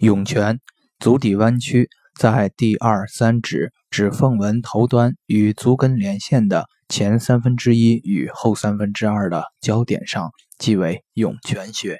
涌泉足底弯曲在第二三趾指缝纹头端与足跟连线的前三分之一与后三分之二的交点上即为涌泉穴。